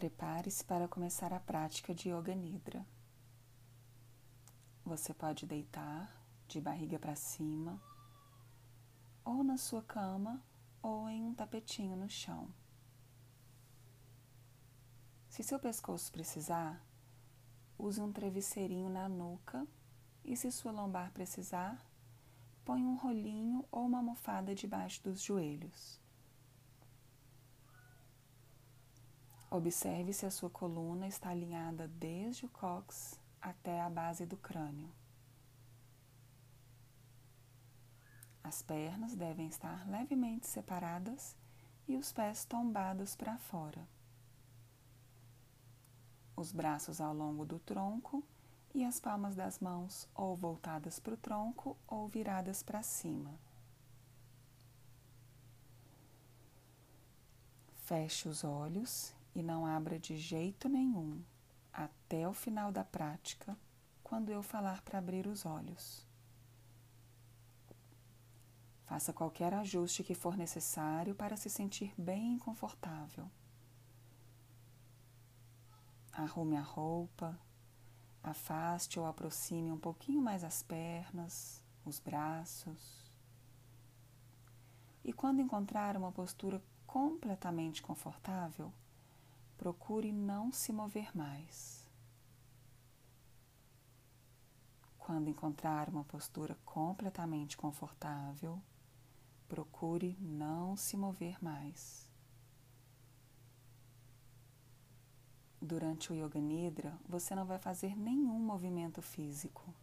Prepare-se para começar a prática de Yoga Nidra. Você pode deitar de barriga para cima, ou na sua cama, ou em um tapetinho no chão. Se seu pescoço precisar, use um travesseirinho na nuca e, se sua lombar precisar, põe um rolinho ou uma almofada debaixo dos joelhos. Observe se a sua coluna está alinhada desde o cox até a base do crânio. As pernas devem estar levemente separadas e os pés tombados para fora. Os braços ao longo do tronco e as palmas das mãos ou voltadas para o tronco ou viradas para cima. Feche os olhos e não abra de jeito nenhum até o final da prática, quando eu falar para abrir os olhos. Faça qualquer ajuste que for necessário para se sentir bem confortável. Arrume a roupa, afaste ou aproxime um pouquinho mais as pernas, os braços. E quando encontrar uma postura completamente confortável, procure não se mover mais. Quando encontrar uma postura completamente confortável, procure não se mover mais. Durante o Yoga Nidra, você não vai fazer nenhum movimento físico.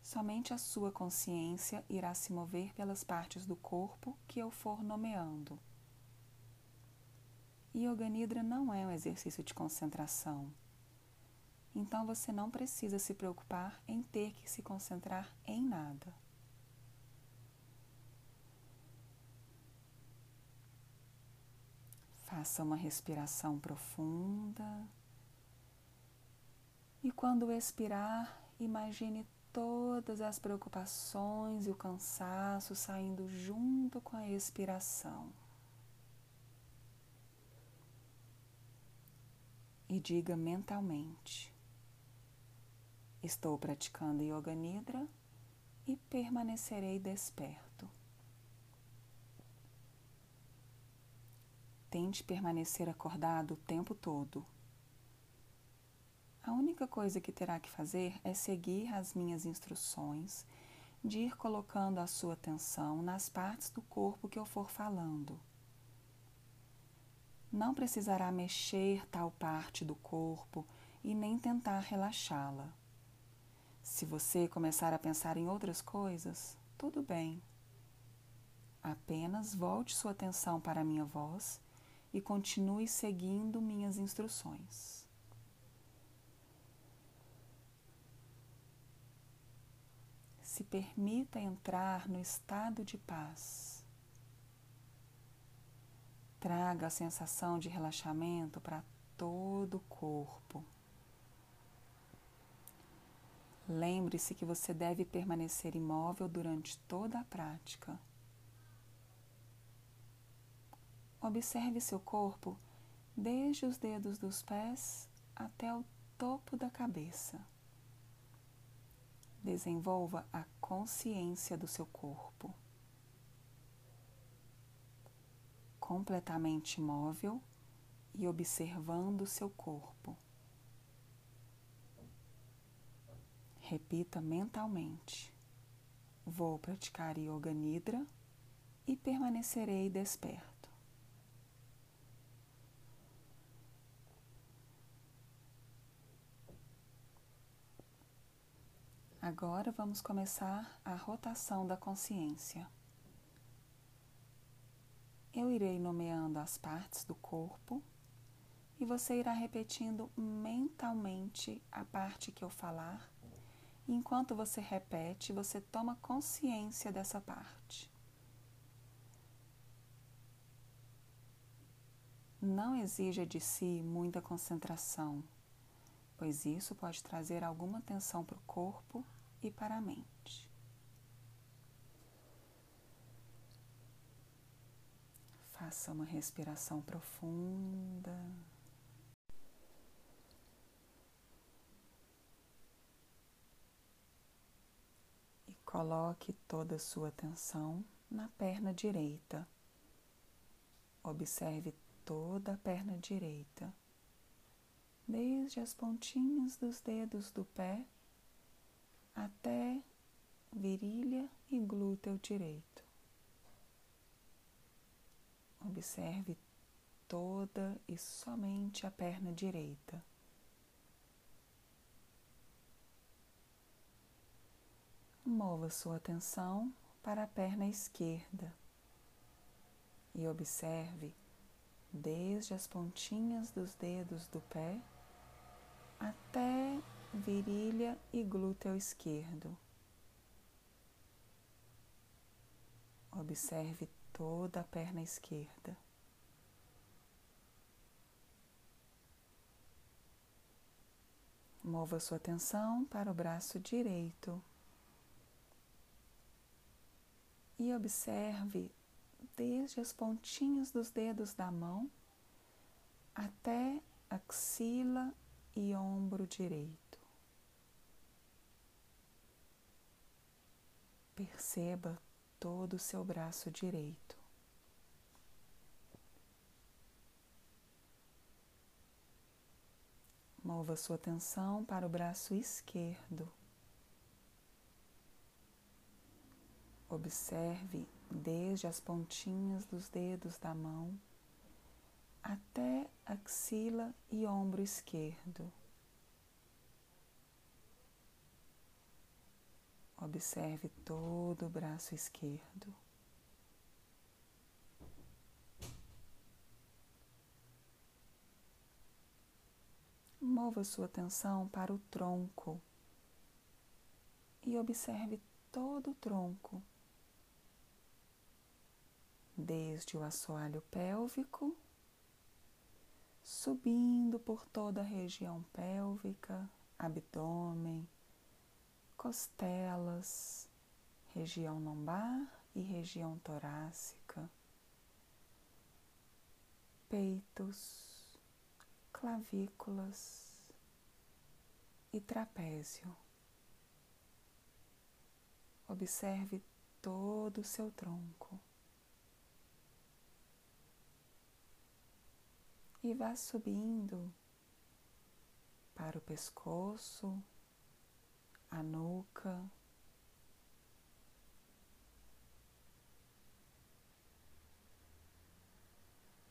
Somente a sua consciência irá se mover pelas partes do corpo que eu for nomeando. Yoga Nidra não é um exercício de concentração. Então você não precisa se preocupar em ter que se concentrar em nada. Faça uma respiração profunda. E quando expirar, imagine todas as preocupações e o cansaço saindo junto com a expiração. E diga mentalmente: Estou praticando Yoga Nidra e permanecerei desperto. Tente permanecer acordado o tempo todo. A única coisa que terá que fazer é seguir as minhas instruções de ir colocando a sua atenção nas partes do corpo que eu for falando não precisará mexer tal parte do corpo e nem tentar relaxá-la. Se você começar a pensar em outras coisas, tudo bem. Apenas volte sua atenção para a minha voz e continue seguindo minhas instruções. Se permita entrar no estado de paz. Traga a sensação de relaxamento para todo o corpo. Lembre-se que você deve permanecer imóvel durante toda a prática. Observe seu corpo desde os dedos dos pés até o topo da cabeça. Desenvolva a consciência do seu corpo. Completamente imóvel e observando seu corpo. Repita mentalmente: Vou praticar Yoga Nidra e permanecerei desperto. Agora vamos começar a rotação da consciência eu irei nomeando as partes do corpo e você irá repetindo mentalmente a parte que eu falar. Enquanto você repete, você toma consciência dessa parte. Não exija de si muita concentração, pois isso pode trazer alguma tensão para o corpo e para a mente. Faça uma respiração profunda. E coloque toda a sua atenção na perna direita. Observe toda a perna direita, desde as pontinhas dos dedos do pé até virilha e glúteo direito. Observe toda e somente a perna direita. Mova sua atenção para a perna esquerda e observe desde as pontinhas dos dedos do pé até virilha e glúteo esquerdo. Observe toda a perna esquerda. Mova sua atenção para o braço direito e observe desde as pontinhas dos dedos da mão até axila e ombro direito. Perceba todo o seu braço direito. Mova sua atenção para o braço esquerdo. Observe desde as pontinhas dos dedos da mão até axila e ombro esquerdo. Observe todo o braço esquerdo. Mova sua atenção para o tronco e observe todo o tronco desde o assoalho pélvico, subindo por toda a região pélvica, abdômen, costelas, região lombar e região torácica, peitos, clavículas e trapézio. Observe todo o seu tronco. e vá subindo para o pescoço, a nuca.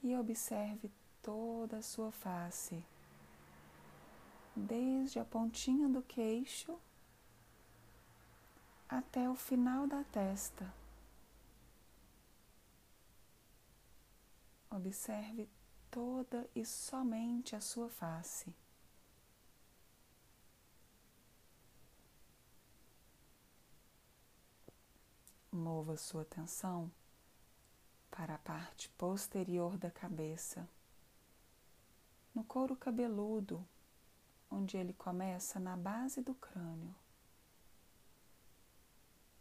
E observe toda a sua face, desde a pontinha do queixo até o final da testa. Observe toda e somente a sua face. Mova sua atenção para a parte posterior da cabeça, no couro cabeludo, onde ele começa na base do crânio,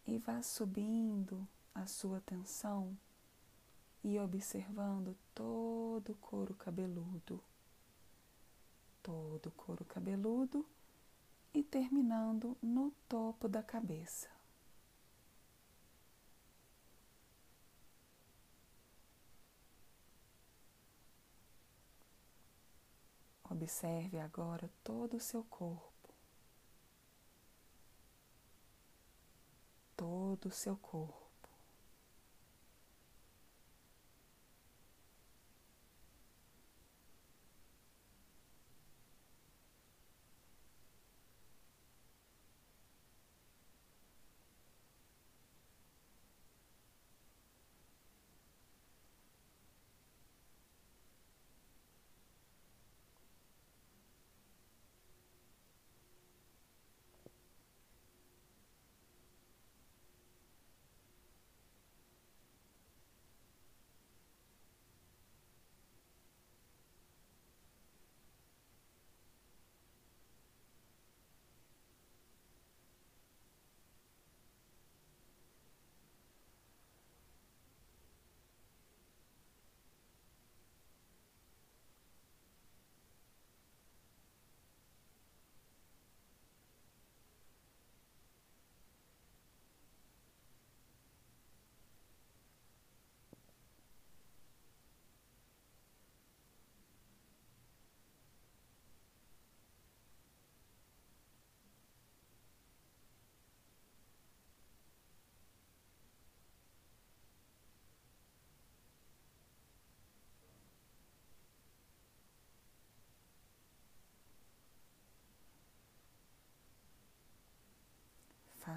e vá subindo a sua atenção e observando todo o couro cabeludo, todo o couro cabeludo e terminando no topo da cabeça. Observe agora todo o seu corpo, todo o seu corpo.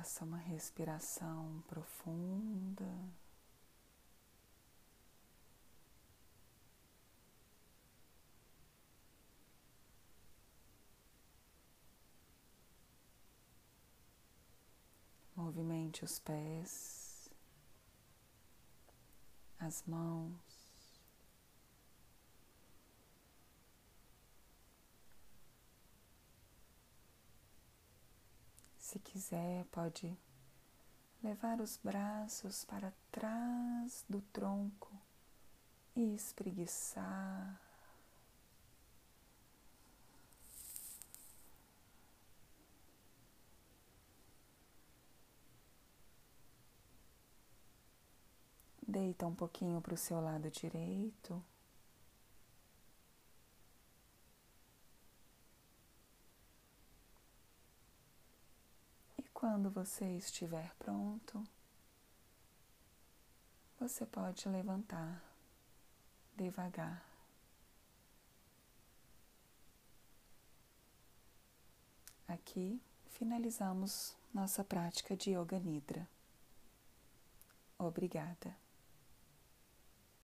Faça uma respiração profunda. Movimente os pés, as mãos. Se quiser, pode levar os braços para trás do tronco e espreguiçar. Deita um pouquinho para o seu lado direito. E quando você estiver pronto, você pode levantar devagar. Aqui finalizamos nossa prática de Yoga Nidra. Obrigada.